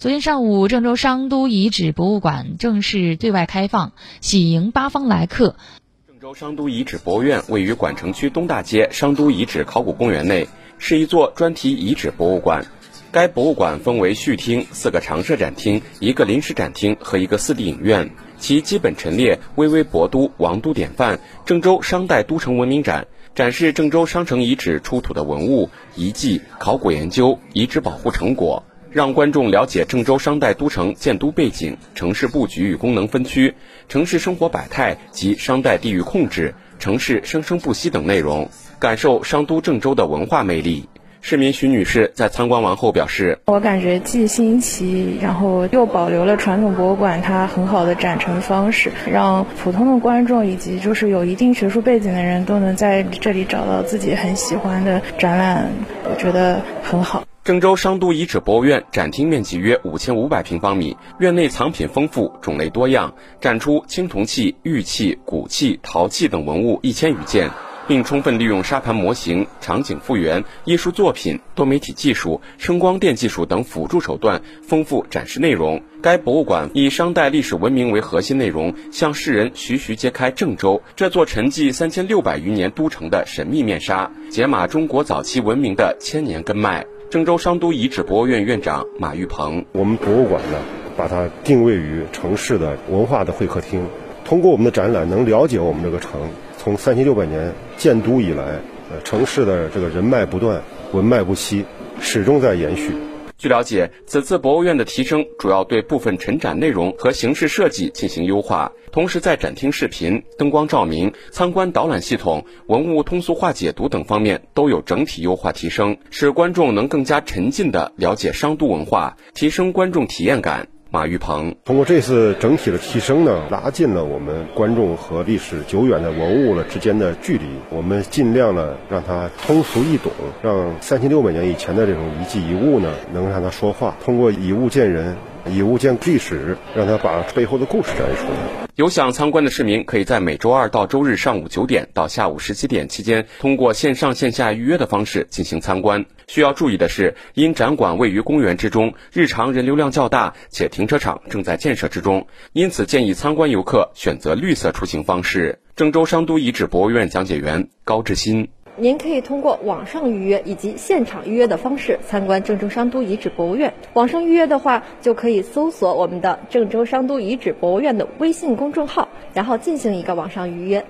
昨天上午，郑州商都遗址博物馆正式对外开放，喜迎八方来客。郑州商都遗址博物院位于管城区东大街商都遗址考古公园内，是一座专题遗址博物馆。该博物馆分为序厅、四个常设展厅、一个临时展厅和一个四 D 影院。其基本陈列“巍巍博都，王都典范，郑州商代都城文明展”，展示郑州商城遗址出土的文物、遗迹、考古研究、遗址保护成果。让观众了解郑州商代都城建都背景、城市布局与功能分区、城市生活百态及商代地域控制、城市生生不息等内容，感受商都郑州的文化魅力。市民徐女士在参观完后表示：“我感觉既新奇，然后又保留了传统博物馆它很好的展陈方式，让普通的观众以及就是有一定学术背景的人都能在这里找到自己很喜欢的展览，我觉得很好。”郑州商都遗址博物院展厅面积约五千五百平方米，院内藏品丰富，种类多样，展出青铜器、玉器、骨器、陶器等文物一千余件。并充分利用沙盘模型、场景复原、艺术作品、多媒体技术、声光电技术等辅助手段，丰富展示内容。该博物馆以商代历史文明为核心内容，向世人徐徐揭开郑州这座沉寂三千六百余年都城的神秘面纱，解码中国早期文明的千年根脉。郑州商都遗址博物院院长马玉鹏：我们博物馆呢，把它定位于城市的文化的会客厅，通过我们的展览，能了解我们这个城。从三千六百年建都以来，呃，城市的这个人脉不断，文脉不息，始终在延续。据了解，此次博物院的提升主要对部分陈展内容和形式设计进行优化，同时在展厅视频、灯光照明、参观导览系统、文物通俗化解读等方面都有整体优化提升，使观众能更加沉浸地了解商都文化，提升观众体验感。马玉鹏通过这次整体的提升呢，拉近了我们观众和历史久远的文物了之间的距离。我们尽量呢让它通俗易懂，让三千六百年以前的这种遗迹遗物呢能让它说话。通过以物见人，以物见历史，让他把背后的故事展示出来。有想参观的市民，可以在每周二到周日上午九点到下午十七点期间，通过线上线下预约的方式进行参观。需要注意的是，因展馆位于公园之中，日常人流量较大，且停车场正在建设之中，因此建议参观游客选择绿色出行方式。郑州商都遗址博物院讲解员高志新。您可以通过网上预约以及现场预约的方式参观郑州商都遗址博物院。网上预约的话，就可以搜索我们的郑州商都遗址博物院的微信公众号，然后进行一个网上预约。